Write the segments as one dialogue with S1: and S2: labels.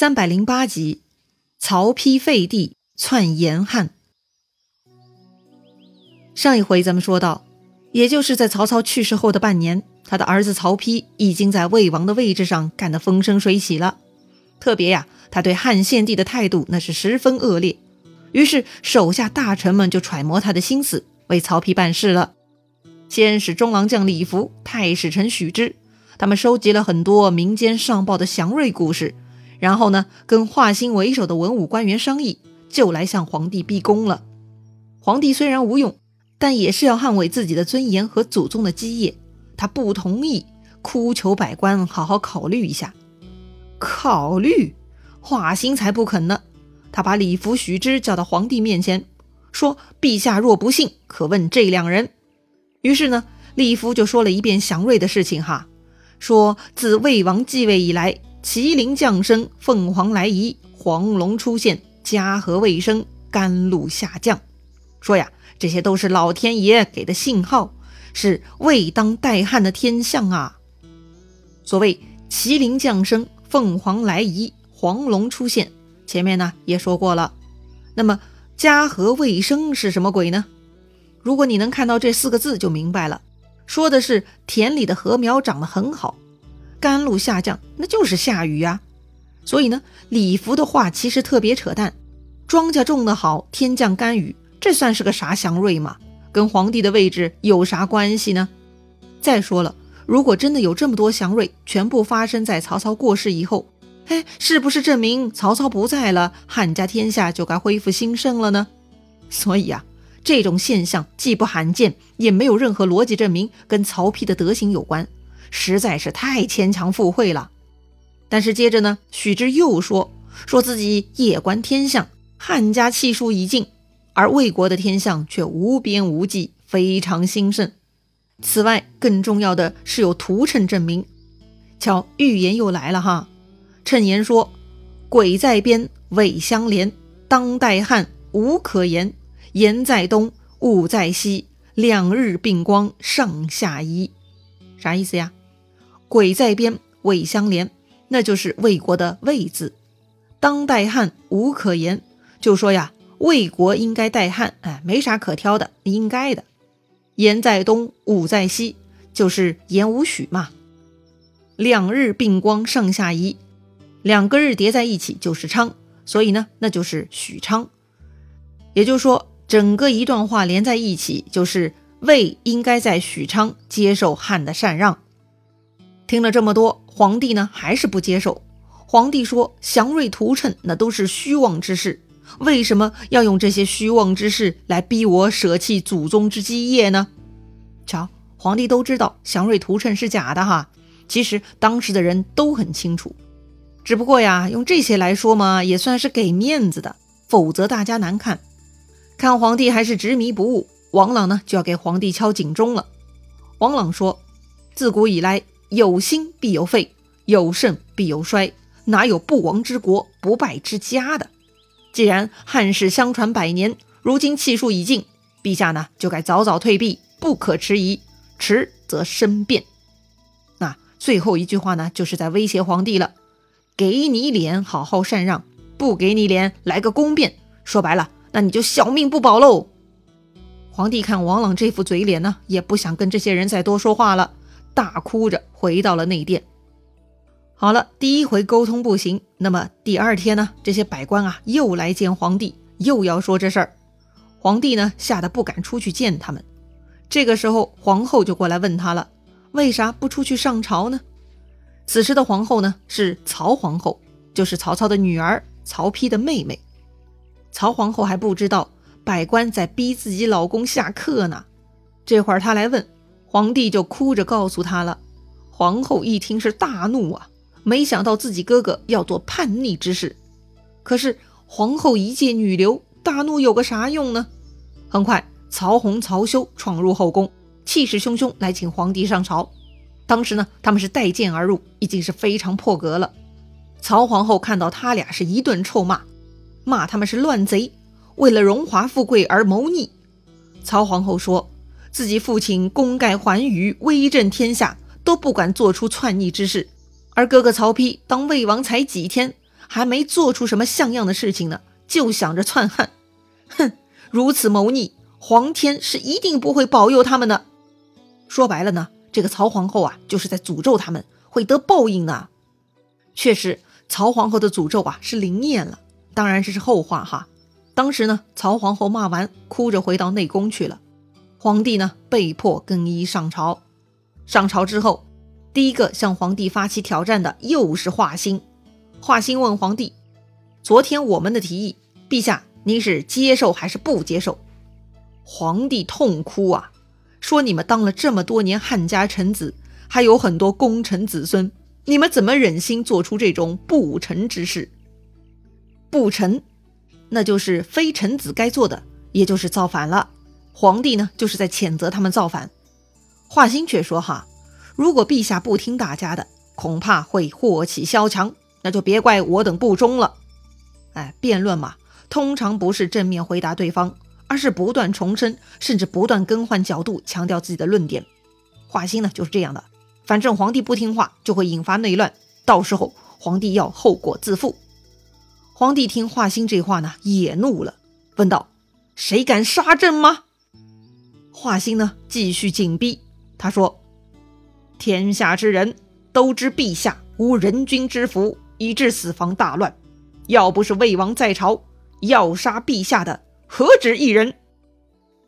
S1: 三百零八集，曹丕废帝篡延汉。上一回咱们说到，也就是在曹操去世后的半年，他的儿子曹丕已经在魏王的位置上干得风生水起了。特别呀，他对汉献帝的态度那是十分恶劣。于是手下大臣们就揣摩他的心思，为曹丕办事了。先是中郎将李福、太史臣许之，他们收集了很多民间上报的祥瑞故事。然后呢，跟华歆为首的文武官员商议，就来向皇帝逼宫了。皇帝虽然无用，但也是要捍卫自己的尊严和祖宗的基业。他不同意，哭求百官好好考虑一下。考虑，华歆才不肯呢。他把李福、许之叫到皇帝面前，说：“陛下若不信，可问这两人。”于是呢，李福就说了一遍祥瑞的事情哈，说自魏王继位以来。麒麟降生，凤凰来仪，黄龙出现，家和未生，甘露下降。说呀，这些都是老天爷给的信号，是未当代汉的天象啊。所谓麒麟降生，凤凰来仪，黄龙出现，前面呢也说过了。那么家和未生是什么鬼呢？如果你能看到这四个字，就明白了，说的是田里的禾苗长得很好。甘露下降，那就是下雨呀。所以呢，李福的话其实特别扯淡。庄稼种得好，天降甘雨，这算是个啥祥瑞嘛？跟皇帝的位置有啥关系呢？再说了，如果真的有这么多祥瑞，全部发生在曹操过世以后，哎，是不是证明曹操不在了，汉家天下就该恢复兴盛了呢？所以啊，这种现象既不罕见，也没有任何逻辑证明跟曹丕的德行有关。实在是太牵强附会了。但是接着呢，许之又说，说自己夜观天象，汉家气数已尽，而魏国的天象却无边无际，非常兴盛。此外，更重要的是有图谶证明。瞧，预言又来了哈！谶言说：“鬼在边，未相连，当代汉无可言。言在东，物在西，两日并光，上下移。”啥意思呀？鬼在边，魏相连，那就是魏国的魏字。当代汉无可言，就说呀，魏国应该代汉，哎，没啥可挑的，应该的。言在东，武在西，就是言无许嘛。两日并光，上下移，两个日叠在一起就是昌，所以呢，那就是许昌。也就是说，整个一段话连在一起，就是魏应该在许昌接受汉的禅让。听了这么多，皇帝呢还是不接受。皇帝说：“祥瑞图谶那都是虚妄之事，为什么要用这些虚妄之事来逼我舍弃祖宗之基业呢？”瞧，皇帝都知道祥瑞图谶是假的哈。其实当时的人都很清楚，只不过呀，用这些来说嘛，也算是给面子的，否则大家难看。看皇帝还是执迷不悟，王朗呢就要给皇帝敲警钟了。王朗说：“自古以来。”有兴必有废，有盛必有衰，哪有不亡之国、不败之家的？既然汉室相传百年，如今气数已尽，陛下呢就该早早退避，不可迟疑，迟则生变。那最后一句话呢，就是在威胁皇帝了：给你脸好好禅让，不给你脸来个宫变。说白了，那你就小命不保喽。皇帝看王朗这副嘴脸呢，也不想跟这些人再多说话了。大哭着回到了内殿。好了，第一回沟通不行，那么第二天呢？这些百官啊又来见皇帝，又要说这事儿。皇帝呢吓得不敢出去见他们。这个时候，皇后就过来问他了：为啥不出去上朝呢？此时的皇后呢是曹皇后，就是曹操的女儿，曹丕的妹妹。曹皇后还不知道百官在逼自己老公下课呢。这会儿她来问。皇帝就哭着告诉他了，皇后一听是大怒啊，没想到自己哥哥要做叛逆之事。可是皇后一介女流，大怒有个啥用呢？很快，曹洪、曹休闯入后宫，气势汹汹来请皇帝上朝。当时呢，他们是带剑而入，已经是非常破格了。曹皇后看到他俩是一顿臭骂，骂他们是乱贼，为了荣华富贵而谋逆。曹皇后说。自己父亲功盖寰宇，威震天下，都不敢做出篡逆之事，而哥哥曹丕当魏王才几天，还没做出什么像样的事情呢，就想着篡汉，哼，如此谋逆，皇天是一定不会保佑他们的。说白了呢，这个曹皇后啊，就是在诅咒他们会得报应呢。确实，曹皇后的诅咒啊是灵验了，当然这是后话哈。当时呢，曹皇后骂完，哭着回到内宫去了。皇帝呢，被迫更衣上朝。上朝之后，第一个向皇帝发起挑战的又是华歆。华歆问皇帝：“昨天我们的提议，陛下您是接受还是不接受？”皇帝痛哭啊，说：“你们当了这么多年汉家臣子，还有很多功臣子孙，你们怎么忍心做出这种不臣之事？不臣，那就是非臣子该做的，也就是造反了。皇帝呢，就是在谴责他们造反。”华歆却说：“哈，如果陛下不听大家的，恐怕会祸起萧墙。”那就别怪我等不忠了。哎，辩论嘛，通常不是正面回答对方，而是不断重申，甚至不断更换角度，强调自己的论点。华歆呢就是这样的，反正皇帝不听话，就会引发内乱，到时候皇帝要后果自负。皇帝听华歆这话呢，也怒了，问道：“谁敢杀朕吗？”华歆呢继续紧逼，他说：“天下之人都知陛下无人君之福。”以致四方大乱，要不是魏王在朝，要杀陛下的何止一人？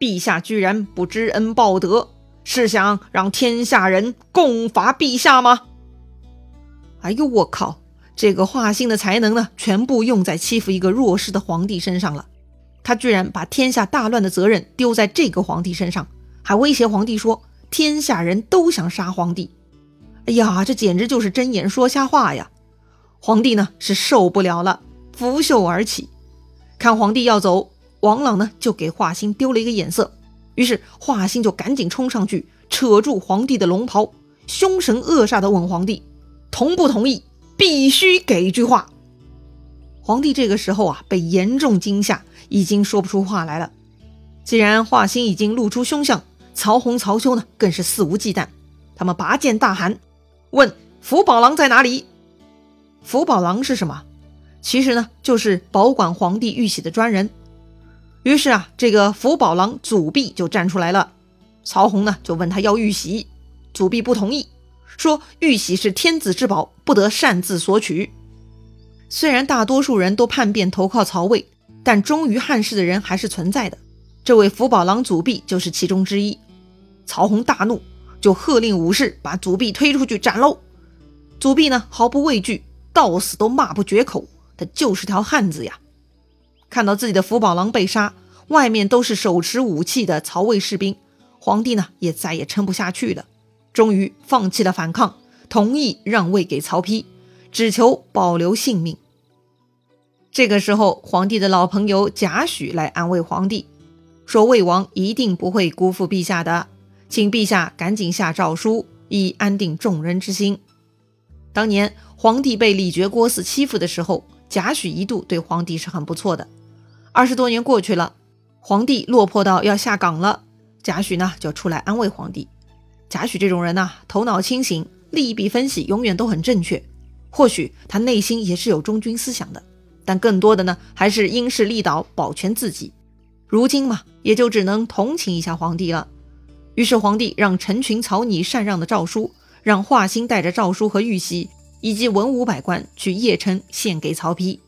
S1: 陛下居然不知恩报德，是想让天下人共伐陛下吗？哎呦，我靠！这个华歆的才能呢，全部用在欺负一个弱势的皇帝身上了。他居然把天下大乱的责任丢在这个皇帝身上，还威胁皇帝说天下人都想杀皇帝。哎呀，这简直就是睁眼说瞎话呀！皇帝呢是受不了了，拂袖而起。看皇帝要走，王朗呢就给华歆丢了一个眼色。于是华歆就赶紧冲上去，扯住皇帝的龙袍，凶神恶煞地问皇帝：“同不同意？必须给一句话。”皇帝这个时候啊被严重惊吓，已经说不出话来了。既然华歆已经露出凶相，曹洪、曹休呢更是肆无忌惮。他们拔剑大喊：“问福宝郎在哪里？”福宝郎是什么？其实呢，就是保管皇帝玉玺的专人。于是啊，这个福宝郎祖弼就站出来了。曹洪呢，就问他要玉玺，祖弼不同意，说玉玺是天子之宝，不得擅自索取。虽然大多数人都叛变投靠曹魏，但忠于汉室的人还是存在的。这位福宝郎祖弼就是其中之一。曹洪大怒，就喝令武士把祖弼推出去斩喽。祖弼呢，毫不畏惧。到死都骂不绝口，他就是条汉子呀！看到自己的福宝郎被杀，外面都是手持武器的曹魏士兵，皇帝呢也再也撑不下去了，终于放弃了反抗，同意让位给曹丕，只求保留性命。这个时候，皇帝的老朋友贾诩来安慰皇帝，说魏王一定不会辜负陛下的，请陛下赶紧下诏书，以安定众人之心。当年。皇帝被李傕郭汜欺负的时候，贾诩一度对皇帝是很不错的。二十多年过去了，皇帝落魄到要下岗了，贾诩呢就出来安慰皇帝。贾诩这种人呢，头脑清醒，利弊分析永远都很正确。或许他内心也是有忠君思想的，但更多的呢还是因势利导，保全自己。如今嘛，也就只能同情一下皇帝了。于是皇帝让陈群草拟禅让的诏书，让华歆带着诏书和玉玺。以及文武百官去邺城献给曹丕，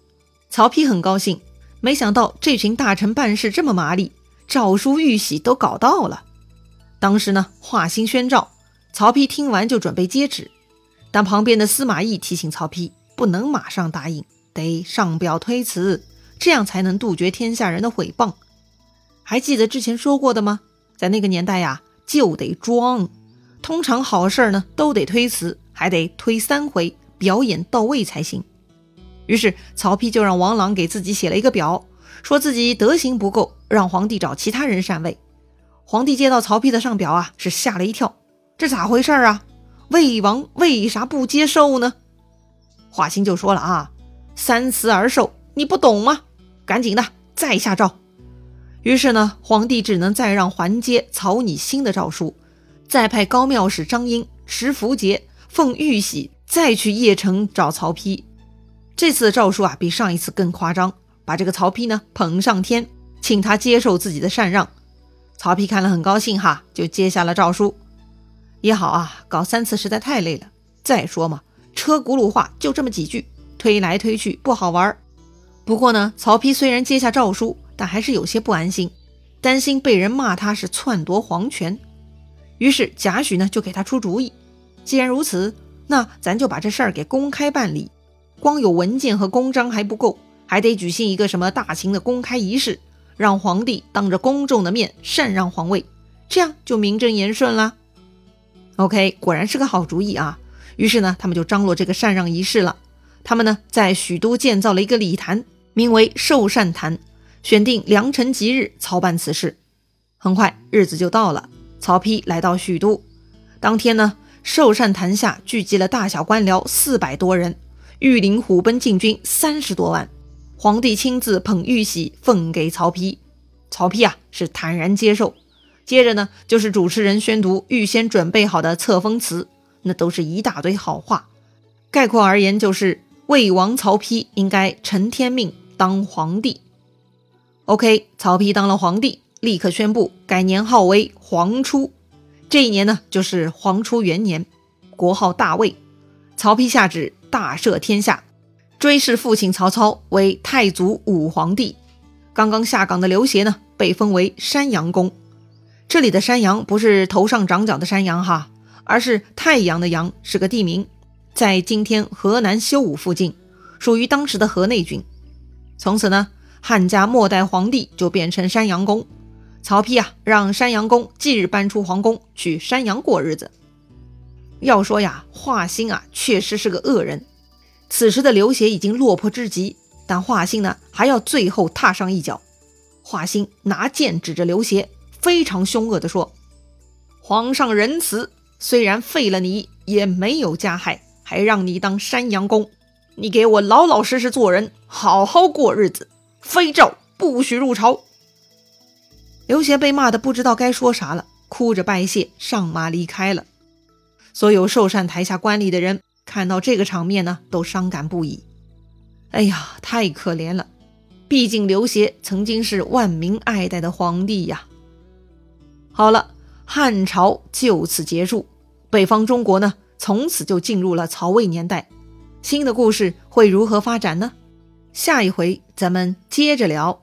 S1: 曹丕很高兴，没想到这群大臣办事这么麻利，诏书玉玺都搞到了。当时呢，华歆宣诏，曹丕听完就准备接旨，但旁边的司马懿提醒曹丕，不能马上答应，得上表推辞，这样才能杜绝天下人的诽谤。还记得之前说过的吗？在那个年代呀，就得装，通常好事呢都得推辞，还得推三回。表演到位才行。于是曹丕就让王朗给自己写了一个表，说自己德行不够，让皇帝找其他人禅位。皇帝接到曹丕的上表啊，是吓了一跳，这咋回事啊？魏王为啥不接受呢？华歆就说了啊，三辞而受，你不懂吗？赶紧的再下诏。于是呢，皇帝只能再让桓阶草拟新的诏书，再派高庙使张英持符节奉玉玺。再去邺城找曹丕，这次诏书啊，比上一次更夸张，把这个曹丕呢捧上天，请他接受自己的禅让。曹丕看了很高兴哈，就接下了诏书。也好啊，搞三次实在太累了。再说嘛，车轱辘话就这么几句，推来推去不好玩。不过呢，曹丕虽然接下诏书，但还是有些不安心，担心被人骂他是篡夺皇权。于是贾诩呢就给他出主意，既然如此，那咱就把这事儿给公开办理。光有文件和公章还不够，还得举行一个什么大型的公开仪式，让皇帝当着公众的面禅让皇位，这样就名正言顺了。OK，果然是个好主意啊！于是呢，他们就张罗这个禅让仪式了。他们呢，在许都建造了一个礼坛，名为寿善坛，选定良辰吉日操办此事。很快，日子就到了。曹丕来到许都，当天呢，寿善坛下聚集了大小官僚四百多人，御林虎贲禁军三十多万。皇帝亲自捧玉玺奉给曹丕，曹丕啊是坦然接受。接着呢，就是主持人宣读预先准备好的册封词，那都是一大堆好话。概括而言，就是魏王曹丕应该承天命当皇帝。OK，曹丕当了皇帝，立刻宣布改年号为黄初。这一年呢，就是黄初元年，国号大魏。曹丕下旨大赦天下，追谥父亲曹操为太祖武皇帝。刚刚下岗的刘协呢，被封为山阳公。这里的山羊不是头上长角的山羊哈，而是太阳的阳，是个地名，在今天河南修武附近，属于当时的河内郡。从此呢，汉家末代皇帝就变成山阳公。曹丕啊，让山阳公即日搬出皇宫，去山阳过日子。要说呀，华歆啊，确实是个恶人。此时的刘协已经落魄至极，但华歆呢，还要最后踏上一脚。华歆拿剑指着刘协。非常凶恶地说：“皇上仁慈，虽然废了你，也没有加害，还让你当山阳公。你给我老老实实做人，好好过日子。非诏不许入朝。”刘协被骂得不知道该说啥了，哭着拜谢，上马离开了。所有寿善台下观礼的人看到这个场面呢，都伤感不已。哎呀，太可怜了！毕竟刘协曾经是万民爱戴的皇帝呀。好了，汉朝就此结束，北方中国呢，从此就进入了曹魏年代。新的故事会如何发展呢？下一回咱们接着聊。